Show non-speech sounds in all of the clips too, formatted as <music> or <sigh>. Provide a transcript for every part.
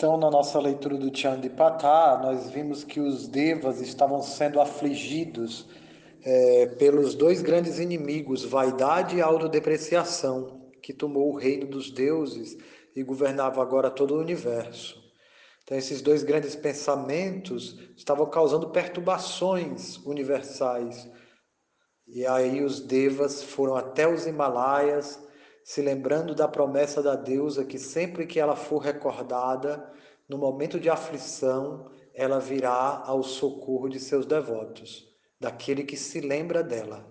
Então, na nossa leitura do Chandipatá, nós vimos que os devas estavam sendo afligidos é, pelos dois grandes inimigos, vaidade e autodepreciação, que tomou o reino dos deuses e governava agora todo o universo. Então, esses dois grandes pensamentos estavam causando perturbações universais. E aí os devas foram até os Himalaias se lembrando da promessa da deusa que sempre que ela for recordada, no momento de aflição, ela virá ao socorro de seus devotos, daquele que se lembra dela.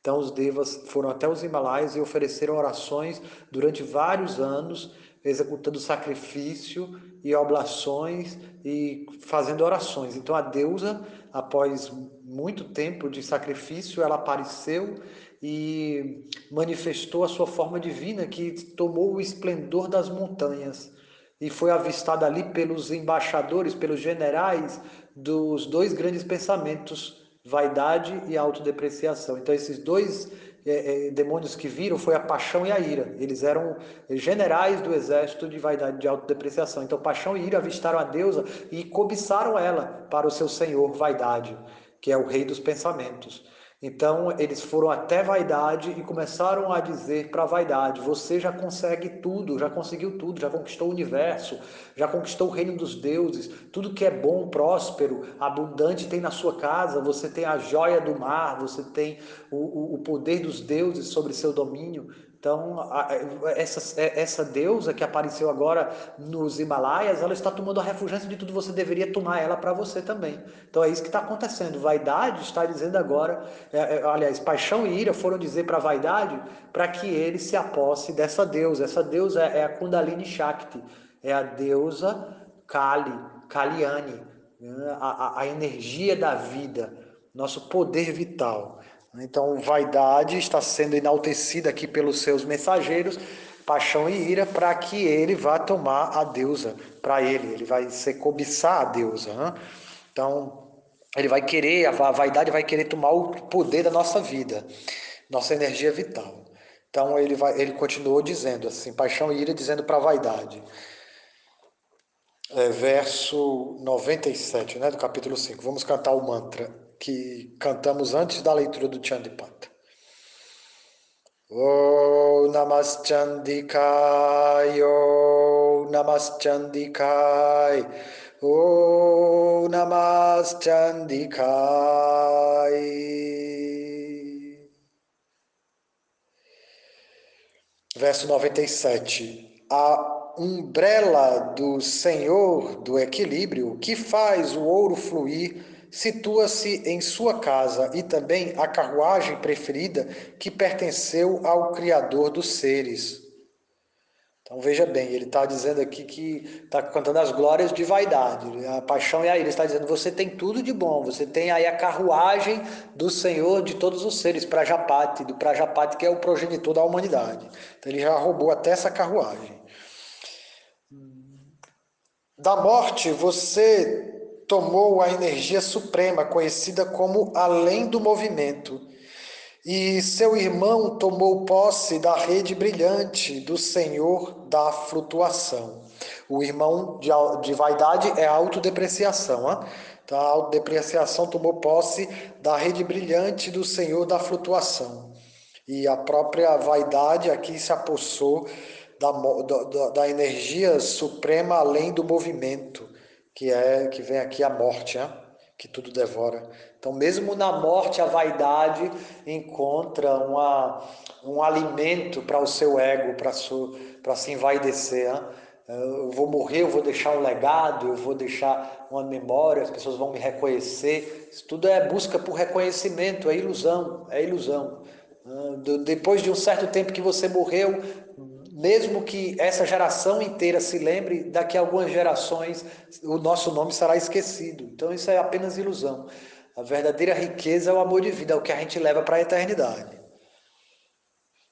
Então os devas foram até os Himalaias e ofereceram orações durante vários anos, executando sacrifício e oblações e fazendo orações. Então a deusa, após muito tempo de sacrifício, ela apareceu e manifestou a sua forma divina que tomou o esplendor das montanhas e foi avistada ali pelos embaixadores, pelos generais dos dois grandes pensamentos, vaidade e autodepreciação. Então esses dois é, é, demônios que viram foi a paixão e a ira. Eles eram generais do exército de vaidade de autodepreciação. Então paixão e ira avistaram a deusa e cobiçaram ela para o seu senhor vaidade, que é o rei dos pensamentos. Então eles foram até vaidade e começaram a dizer para a vaidade: você já consegue tudo, já conseguiu tudo, já conquistou o universo, já conquistou o reino dos deuses, tudo que é bom, próspero, abundante tem na sua casa, você tem a joia do mar, você tem o, o, o poder dos deuses sobre seu domínio. Então, essa, essa deusa que apareceu agora nos Himalaias, ela está tomando a refugência de tudo, você deveria tomar ela para você também. Então, é isso que está acontecendo. Vaidade está dizendo agora, é, é, aliás, paixão e ira foram dizer para vaidade para que ele se aposse dessa deusa. Essa deusa é a Kundalini Shakti, é a deusa Kali, Kaliani, né? a, a, a energia da vida, nosso poder vital. Então, vaidade está sendo enaltecida aqui pelos seus mensageiros, paixão e ira, para que ele vá tomar a deusa para ele, ele vai ser cobiçar a deusa. Né? Então, ele vai querer, a vaidade vai querer tomar o poder da nossa vida, nossa energia vital. Então, ele, vai, ele continuou dizendo assim, paixão e ira, dizendo para a vaidade. É, verso 97, né, do capítulo 5. Vamos cantar o mantra que cantamos antes da leitura do Chandipata. Oh Namaschandikai, Oh Namaschandikai, Oh Namaschandikai. Verso 97. A umbrella do Senhor do equilíbrio que faz o ouro fluir situa-se em sua casa e também a carruagem preferida que pertenceu ao Criador dos seres. Então veja bem, ele está dizendo aqui que está cantando as glórias de vaidade, a paixão e a ira. Ele está dizendo: você tem tudo de bom, você tem aí a carruagem do Senhor de todos os seres, Prajapati, do Prajapati que é o progenitor da humanidade. Então ele já roubou até essa carruagem. Da morte você tomou a energia suprema, conhecida como além do movimento. E seu irmão tomou posse da rede brilhante do Senhor da flutuação. O irmão de, de vaidade é a autodepreciação. Hein? Então, a autodepreciação tomou posse da rede brilhante do Senhor da flutuação. E a própria vaidade aqui se apossou da, da, da energia suprema além do movimento que é que vem aqui a morte, né? que tudo devora. Então, mesmo na morte, a vaidade encontra uma, um alimento para o seu ego, para se envaidecer. Né? Eu vou morrer, eu vou deixar um legado, eu vou deixar uma memória, as pessoas vão me reconhecer. Isso tudo é busca por reconhecimento, é ilusão, é ilusão. Depois de um certo tempo que você morreu, mesmo que essa geração inteira se lembre, daqui a algumas gerações o nosso nome será esquecido. Então isso é apenas ilusão. A verdadeira riqueza é o amor de vida, é o que a gente leva para a eternidade.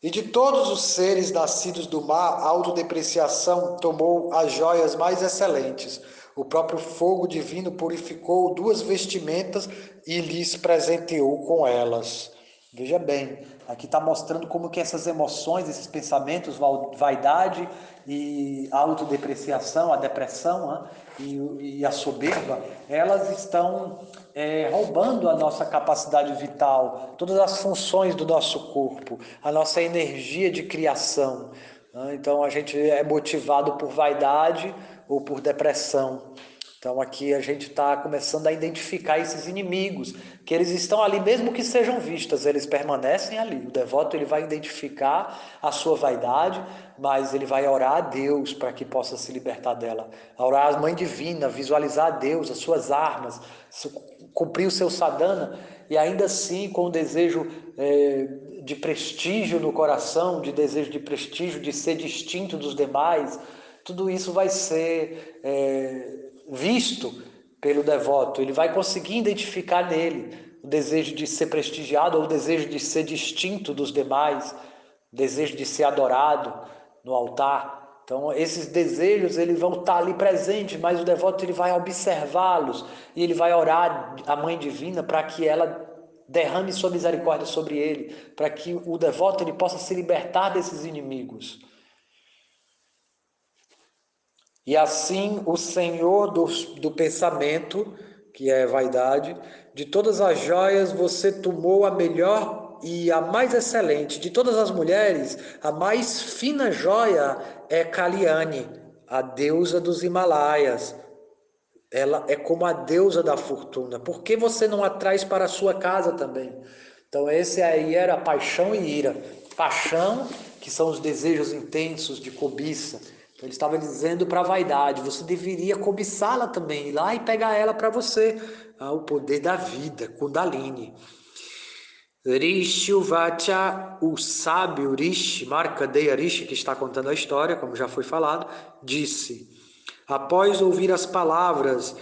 E de todos os seres nascidos do mar, a autodepreciação tomou as joias mais excelentes. O próprio fogo divino purificou duas vestimentas e lhes presenteou com elas. Veja bem, Aqui está mostrando como que essas emoções, esses pensamentos, vaidade e a autodepreciação, a depressão né? e, e, a soberba, elas estão é, roubando a nossa capacidade vital, todas as funções do nosso corpo, a nossa energia de criação. Né? Então a gente é motivado por vaidade ou por depressão. Então aqui a gente está começando a identificar esses inimigos, que eles estão ali, mesmo que sejam vistas, eles permanecem ali. O devoto ele vai identificar a sua vaidade, mas ele vai orar a Deus para que possa se libertar dela. Orar a Mãe Divina, visualizar a Deus, as suas armas, cumprir o seu sadhana, e ainda assim com o desejo é, de prestígio no coração, de desejo de prestígio, de ser distinto dos demais, tudo isso vai ser. É, visto pelo devoto, ele vai conseguir identificar nele o desejo de ser prestigiado ou o desejo de ser distinto dos demais, o desejo de ser adorado no altar. Então, esses desejos eles vão estar ali presentes, mas o devoto ele vai observá-los e ele vai orar a Mãe Divina para que ela derrame sua misericórdia sobre ele, para que o devoto ele possa se libertar desses inimigos. E assim o Senhor do, do pensamento, que é vaidade, de todas as joias você tomou a melhor e a mais excelente. De todas as mulheres, a mais fina joia é Kaliane, a deusa dos Himalaias. Ela é como a deusa da fortuna. Por que você não a traz para a sua casa também? Então, esse aí era paixão e ira. Paixão, que são os desejos intensos de cobiça então, ele estava dizendo para a vaidade: você deveria cobiçá-la também, ir lá e pegar ela para você. Ah, o poder da vida, Kundalini. Rishi Vacha, o sábio Rishi, Markandeya Rishi, que está contando a história, como já foi falado, disse: Após ouvir as palavras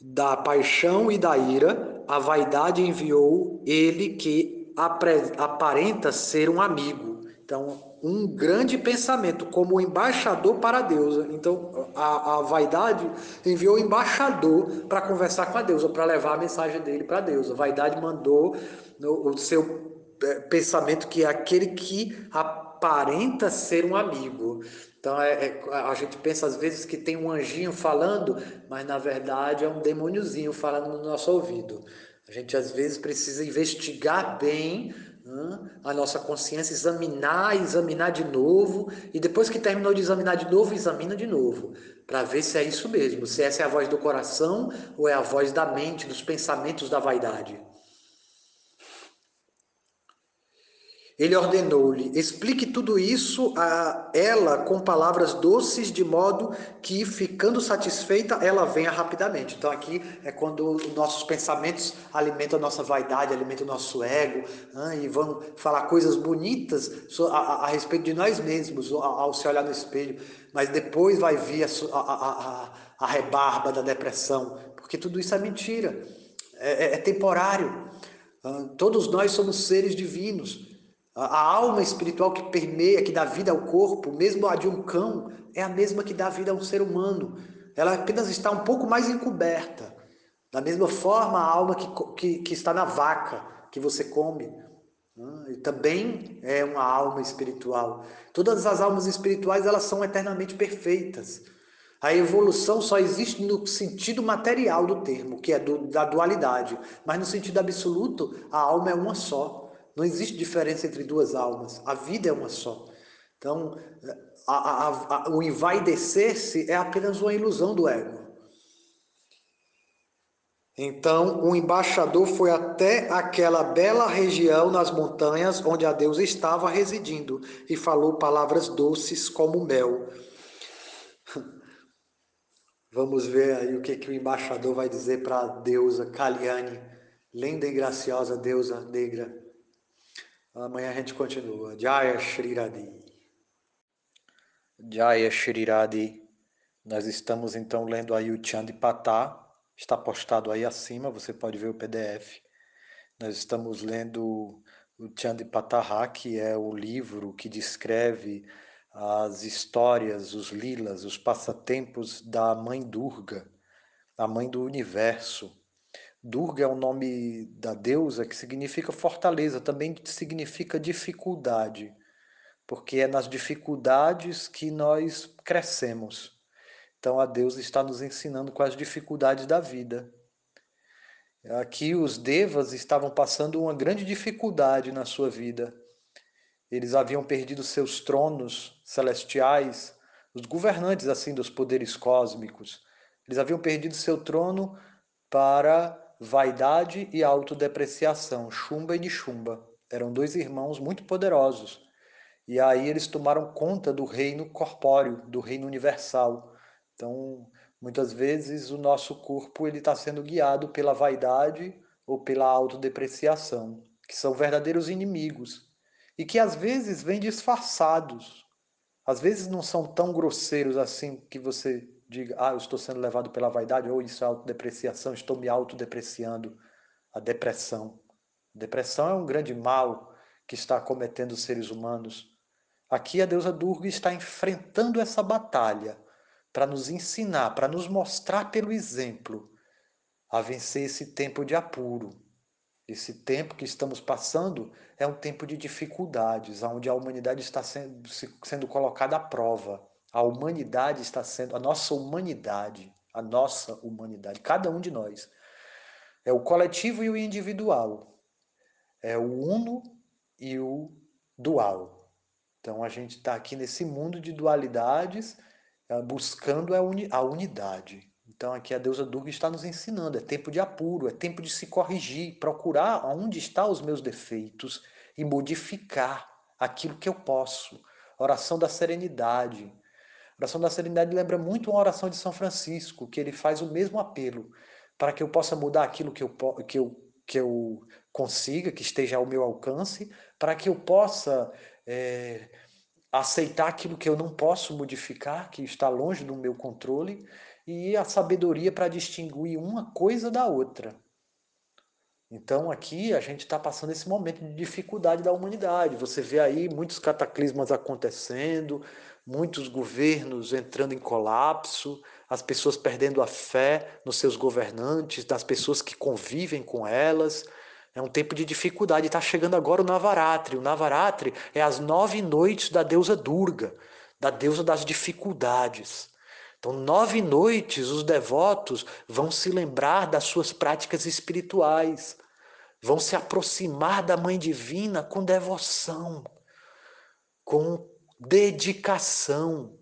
da paixão e da ira, a vaidade enviou ele que aparenta ser um amigo. Então, um grande pensamento como embaixador para a deusa. Então, a, a vaidade enviou o embaixador para conversar com a deusa, para levar a mensagem dele para a deusa. A vaidade mandou no, o seu é, pensamento que é aquele que aparenta ser um amigo. Então, é, é, a gente pensa às vezes que tem um anjinho falando, mas na verdade é um demôniozinho falando no nosso ouvido. A gente às vezes precisa investigar bem a nossa consciência, examinar, examinar de novo, e depois que terminou de examinar de novo, examina de novo, para ver se é isso mesmo, se essa é a voz do coração ou é a voz da mente, dos pensamentos da vaidade. Ele ordenou-lhe: explique tudo isso a ela com palavras doces, de modo que, ficando satisfeita, ela venha rapidamente. Então, aqui é quando nossos pensamentos alimentam a nossa vaidade, alimentam o nosso ego, né, e vão falar coisas bonitas a, a, a, respeito de nós mesmos ao se olhar no espelho, mas depois vai vir a, a, a rebarba da depressão, porque tudo isso é mentira, é, é, é temporário. Todos nós somos seres divinos. A alma espiritual que permeia, que dá vida ao corpo, mesmo a de um cão, é a mesma que dá vida a um ser humano. Ela apenas está um pouco mais encoberta. Da mesma forma, a alma que, que, que está na vaca que você come né, também é uma alma espiritual. Todas as almas espirituais elas são eternamente perfeitas. A evolução só existe no sentido material do termo, que é do, da dualidade, mas no sentido absoluto, a alma é uma só. Não existe diferença entre duas almas. A vida é uma só. Então, a, a, a, o envaidecer-se é apenas uma ilusão do ego. Então, o embaixador foi até aquela bela região nas montanhas onde a deusa estava residindo e falou palavras doces como mel. <laughs> Vamos ver aí o que, que o embaixador vai dizer para a deusa Kaliane, linda e graciosa deusa negra. Amanhã a gente continua. Jaya Shri Radhi. Jaya Shri Radhi. Nós estamos então lendo aí o Chandipatá. Está postado aí acima, você pode ver o PDF. Nós estamos lendo o Chandipataha, que é o livro que descreve as histórias, os lilas, os passatempos da Mãe Durga, a Mãe do Universo, Durga é o nome da deusa que significa fortaleza, também significa dificuldade, porque é nas dificuldades que nós crescemos. Então a deusa está nos ensinando com as dificuldades da vida. Aqui os devas estavam passando uma grande dificuldade na sua vida. Eles haviam perdido seus tronos celestiais, os governantes assim dos poderes cósmicos. Eles haviam perdido seu trono para vaidade e autodepreciação, Chumba e Nishumba. Eram dois irmãos muito poderosos. E aí eles tomaram conta do reino corpóreo, do reino universal. Então, muitas vezes o nosso corpo ele está sendo guiado pela vaidade ou pela autodepreciação, que são verdadeiros inimigos e que às vezes vêm disfarçados. Às vezes não são tão grosseiros assim que você diga, ah, eu estou sendo levado pela vaidade, ou isso é autodepreciação, estou me autodepreciando. A depressão. A depressão é um grande mal que está cometendo os seres humanos. Aqui a deusa Durga está enfrentando essa batalha para nos ensinar, para nos mostrar pelo exemplo a vencer esse tempo de apuro. Esse tempo que estamos passando é um tempo de dificuldades, onde a humanidade está sendo, sendo colocada à prova. A humanidade está sendo, a nossa humanidade, a nossa humanidade, cada um de nós. É o coletivo e o individual. É o uno e o dual. Então a gente está aqui nesse mundo de dualidades, é, buscando a, unidade. Então aqui a deusa Durga está nos ensinando, é tempo de apuro, é tempo de se corrigir, procurar onde estão os meus defeitos e modificar aquilo que eu posso. Oração da serenidade, a oração da serenidade lembra muito uma oração de São Francisco, que ele faz o mesmo apelo, para que eu possa mudar aquilo que eu, que eu, que eu consiga, que esteja ao meu alcance, para que eu possa é, aceitar aquilo que eu não posso modificar, que está longe do meu controle, e a sabedoria para distinguir uma coisa da outra. Então aqui a gente está passando esse momento de dificuldade da humanidade. Você vê aí muitos cataclismas acontecendo, muitos governos entrando em colapso, as pessoas perdendo a fé nos seus governantes, das pessoas que convivem com elas. É um tempo de dificuldade. Está chegando agora o Navaratri. O Navaratri é as nove noites da deusa Durga, da deusa das dificuldades. Então, nove noites os devotos vão se lembrar das suas práticas espirituais, vão se aproximar da Mãe Divina com devoção, com dedicação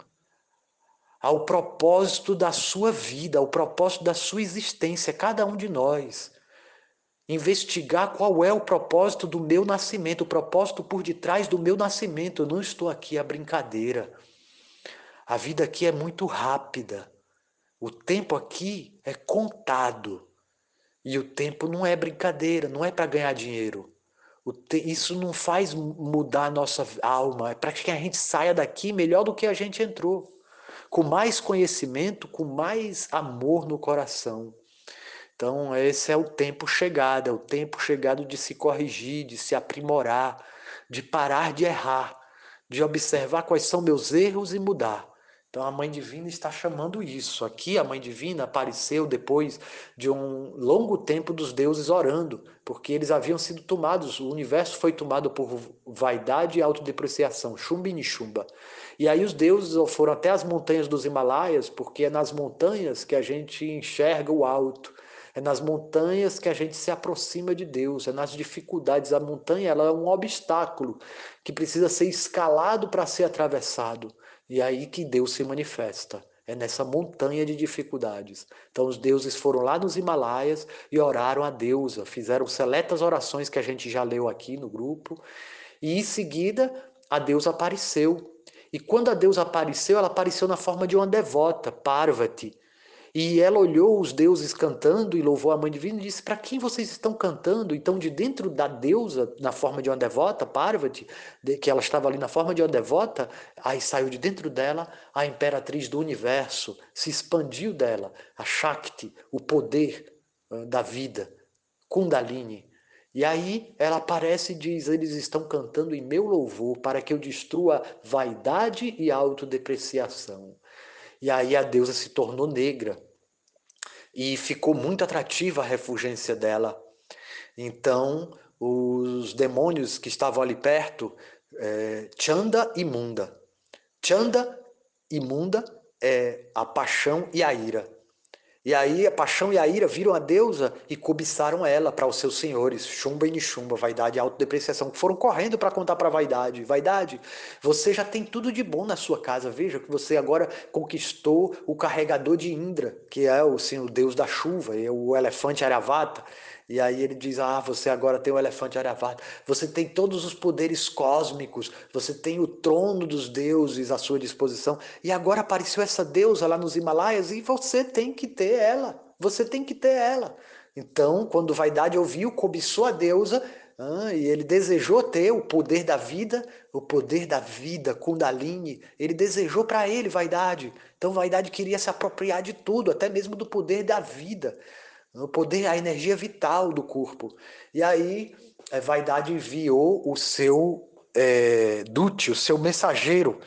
ao propósito da sua vida, ao propósito da sua existência, cada um de nós. Investigar qual é o propósito do meu nascimento, o propósito por detrás do meu nascimento. Eu não estou aqui a brincadeira. A vida aqui é muito rápida. O tempo aqui é contado. E o tempo não é brincadeira, não é para ganhar dinheiro. Isso não faz mudar a nossa alma, é para que a gente saia daqui melhor do que a gente entrou, com mais conhecimento, com mais amor no coração. Então, esse é o tempo chegado, é o tempo chegado de se corrigir, de se aprimorar, de parar de errar, de observar quais são meus erros e mudar. Então a Mãe Divina está chamando isso. Aqui a Mãe Divina apareceu depois de um longo tempo dos deuses orando, porque eles haviam sido tomados, o universo foi tomado por vaidade e autodepreciação, chumba e nishumba. E aí os deuses foram até as montanhas dos Himalaias, porque é nas montanhas que a gente enxerga o alto. É nas montanhas que a gente se aproxima de Deus, é nas dificuldades. A montanha ela é um obstáculo que precisa ser escalado para ser atravessado. E aí que Deus se manifesta. É nessa montanha de dificuldades. Então os deuses foram lá nos Himalaias e oraram a deusa, fizeram seletas orações que a gente já leu aqui no grupo. E em seguida a deusa apareceu. E quando a deusa apareceu, ela apareceu na forma de uma devota, Parvati. E ela olhou os deuses cantando e louvou a mãe divina e disse: Para quem vocês estão cantando? Então, de dentro da deusa, na forma de uma devota, Parvati, que ela estava ali na forma de uma devota, aí saiu de dentro dela a imperatriz do universo, se expandiu dela, a Shakti, o poder da vida, Kundalini. E aí ela aparece e diz: Eles estão cantando em meu louvor para que eu destrua vaidade e autodepreciação. E aí a deusa se tornou negra e ficou muito atrativa a refulgência dela. Então, os demônios que estavam ali perto, é, Chanda e Munda. Chanda e Munda é a paixão e a ira. E aí a paixão e a ira viram a deusa e cobiçaram ela para os seus senhores, Chumba e Nishumba, vaidade e autodepreciação, que foram correndo para contar para vaidade. Vaidade, você já tem tudo de bom na sua casa. Veja que você agora conquistou o carregador de Indra, que é o, assim, o deus da chuva, e o elefante Aravata. E aí ele diz: Ah, você agora tem o elefante Aravata, você tem todos os poderes cósmicos, você tem o trono dos deuses à sua disposição. E agora apareceu essa deusa lá nos Himalaias e você tem que ter ela. Você tem que ter ela. Então, quando Vaidade ouviu, cobiçou a deusa, ah, e ele desejou ter o poder da vida, o poder da vida, Kundalini, ele desejou para ele vaidade. Então, vaidade queria se apropriar de tudo, até mesmo do poder da vida o poder, a energia vital do corpo. E aí, a vaidade enviou o seu é, dute, o seu mensageiro,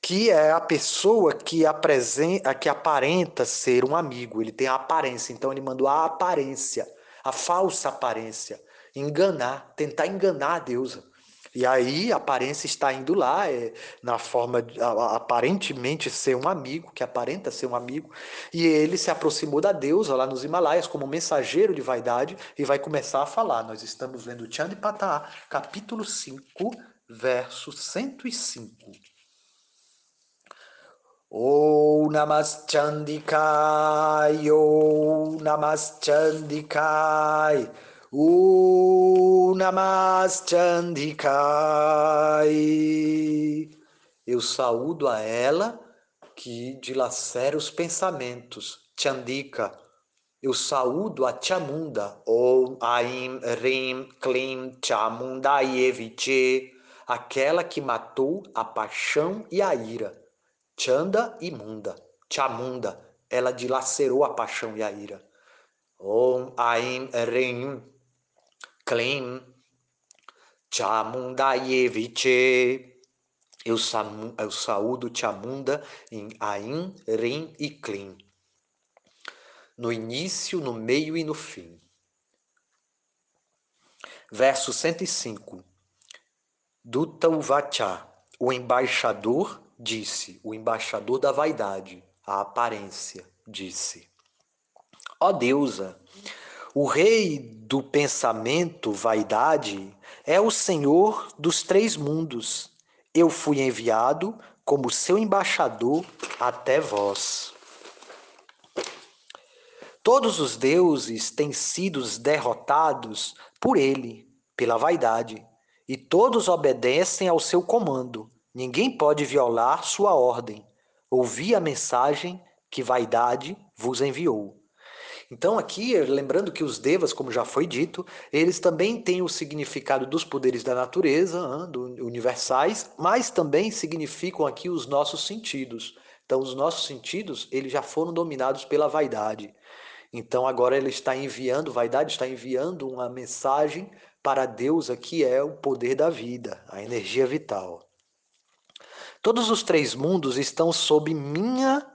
que é a pessoa que apresenta, que aparenta ser um amigo. Ele tem a aparência, então ele mandou a aparência, a falsa aparência, enganar, tentar enganar a deusa. E aí a aparência está indo lá, é, na forma de, a, aparentemente ser um amigo, que aparenta ser um amigo, e ele se aproximou da deusa lá nos Himalaias como mensageiro de vaidade e vai começar a falar. Nós estamos lendo Chandipata, capítulo 5, verso 105. O Namas Chandikai, O Namas Chandikai. O. Eu saúdo a ela que dilacera os pensamentos. Chandika. Eu saúdo a Chamunda. Om Aim Rim Klim Chamundayeviche. Aquela que matou a paixão e a ira. Chanda e Munda. Chamunda. Ela dilacerou a paixão e a ira. Om Aim Rim Klim Chamundayeviche. Eu, eu saúdo Chamunda em Ain, Rin e Klim. No início, no meio e no fim. Verso 105. Dutta Uvacha, o embaixador disse, o embaixador da vaidade, a aparência, disse: Ó oh deusa, o rei do pensamento, vaidade, é o Senhor dos três mundos. Eu fui enviado como seu embaixador até vós. Todos os deuses têm sido derrotados por ele, pela vaidade, e todos obedecem ao seu comando. Ninguém pode violar sua ordem. Ouvi a mensagem que vaidade vos enviou. Então, aqui, lembrando que os devas, como já foi dito, eles também têm o significado dos poderes da natureza, universais, mas também significam aqui os nossos sentidos. Então, os nossos sentidos, eles já foram dominados pela vaidade. Então, agora ele está enviando, vaidade está enviando uma mensagem para a deusa que é o poder da vida, a energia vital. Todos os três mundos estão sob minha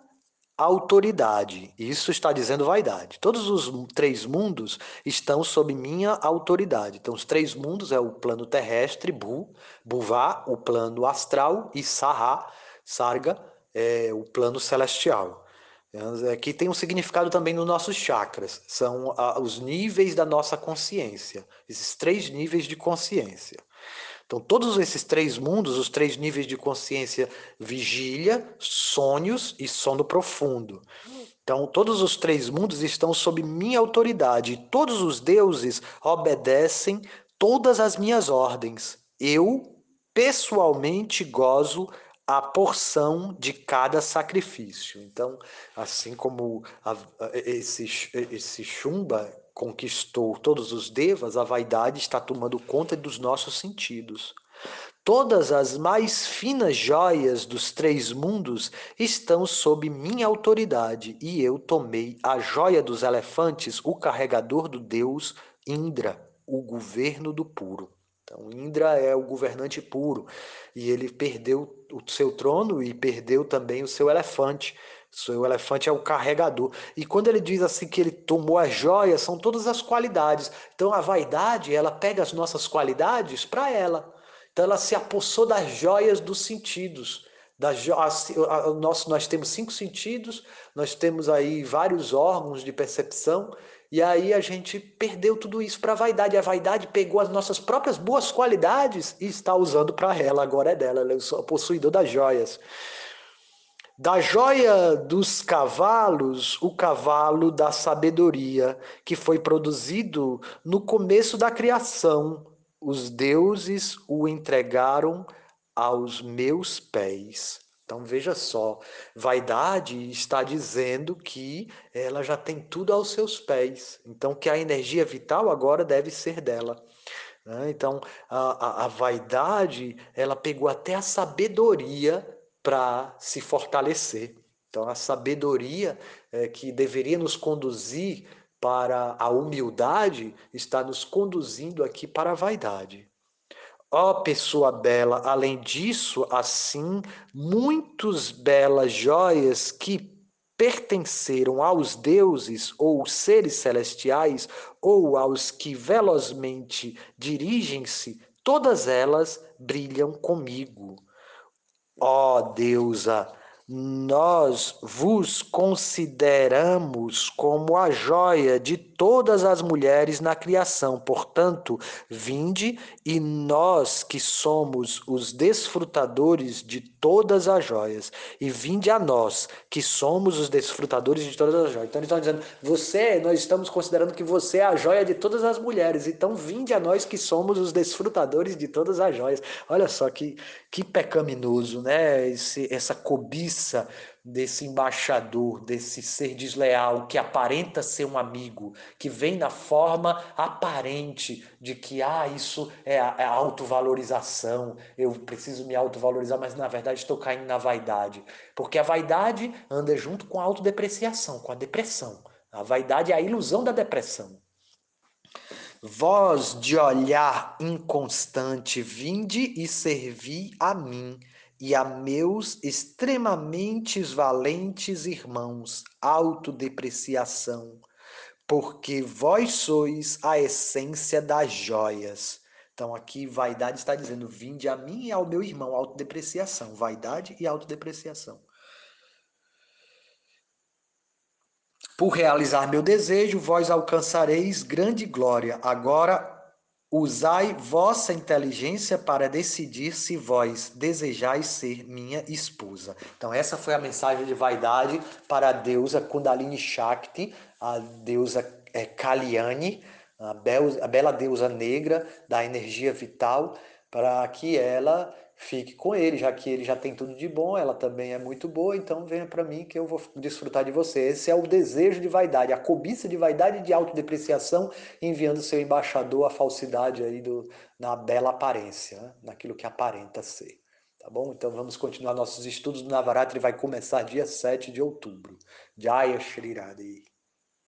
autoridade. Isso está dizendo vaidade. Todos os três mundos estão sob minha autoridade. Então, os três mundos é o plano terrestre, Bu, Buvá, o plano astral, e Saha, Sarga, é o plano celestial. Aqui tem um significado também nos nossos chakras. São os níveis da nossa consciência. Esses três níveis de consciência. Então, todos esses três mundos, os três níveis de consciência, vigília, sonhos e sono profundo. Então, todos os três mundos estão sob minha autoridade. Todos os deuses obedecem todas as minhas ordens. Eu, pessoalmente, gozo a porção de cada sacrifício. Então, assim como a, a, esse, esse chumba conquistou todos os devas, a vaidade está tomando conta dos nossos sentidos. Todas as mais finas joias dos três mundos estão sob minha autoridade, e eu tomei a joia dos elefantes, o carregador do deus Indra, o governo do puro. Então, Indra é o governante puro, e ele perdeu o seu trono e perdeu também o seu elefante, O elefante é o carregador. E quando ele diz assim que ele tomou as joias, são todas as qualidades. Então a vaidade, ela pega as nossas qualidades para ela. Então ela se apossou das joias dos sentidos. Das nós, nós temos cinco sentidos, nós temos aí vários órgãos de percepção, e aí a gente perdeu tudo isso para a vaidade. A vaidade pegou as nossas próprias boas qualidades e está usando para ela. Agora é dela, ela é o possuidor das joias. Da joia dos cavalos, o cavalo da sabedoria, que foi produzido no começo da criação. Os deuses o entregaram aos meus pés. Então veja só, vaidade está dizendo que ela já tem tudo aos seus pés. Então que a energia vital agora deve ser dela. Né? Então a, a, a vaidade ela pegou até a sabedoria para se fortalecer. Então, a sabedoria é, que deveria nos conduzir para a humildade está nos conduzindo aqui para a vaidade. Ó oh, pessoa bela, além disso, assim, muitos belas joias que pertenceram aos deuses ou seres celestiais ou aos que velozmente dirigem-se, todas elas brilham comigo. Ó deusa, nós vos consideramos como a joia de todas as mulheres na criação. Portanto, vinde e nós que somos os desfrutadores de todas as joias, e vinde a nós que somos os desfrutadores de todas as joias. Então eles estão dizendo, você, nós estamos considerando que você é a joia de todas as mulheres. Então vinde a nós que somos os desfrutadores de todas as joias. Olha só que que pecaminoso, né? Esse, essa cobiça desse embaixador, desse ser desleal que aparenta ser um amigo, que vem na forma aparente de que ah, isso é, é autovalorização, eu preciso me autovalorizar, mas na verdade estou caindo na vaidade. Porque a vaidade anda junto com a autodepreciação, com a depressão. A vaidade é a ilusão da depressão. Vós de olhar inconstante, vinde e servi a mim e a meus extremamente valentes irmãos, autodepreciação, porque vós sois a essência das joias. Então aqui vaidade está dizendo, vinde a mim e ao meu irmão, autodepreciação, vaidade e autodepreciação. Por realizar meu desejo, vós alcançareis grande glória. Agora, usai vossa inteligência para decidir se vós desejais ser minha esposa. Então, essa foi a mensagem de vaidade para a deusa Kundalini Shakti, a deusa é, Kalyani, a, a bela deusa negra da energia vital, para que ela fique com ele, já que ele já tem tudo de bom, ela também é muito boa, então venha para mim que eu vou desfrutar de você. Esse é o desejo de vaidade, a cobiça de vaidade e de autodepreciação, enviando seu embaixador à falsidade aí do, na bela aparência, né? naquilo que aparenta ser. Tá bom? Então vamos continuar nossos estudos do Navaratri, vai começar dia 7 de outubro. Jaya Shri Radhe.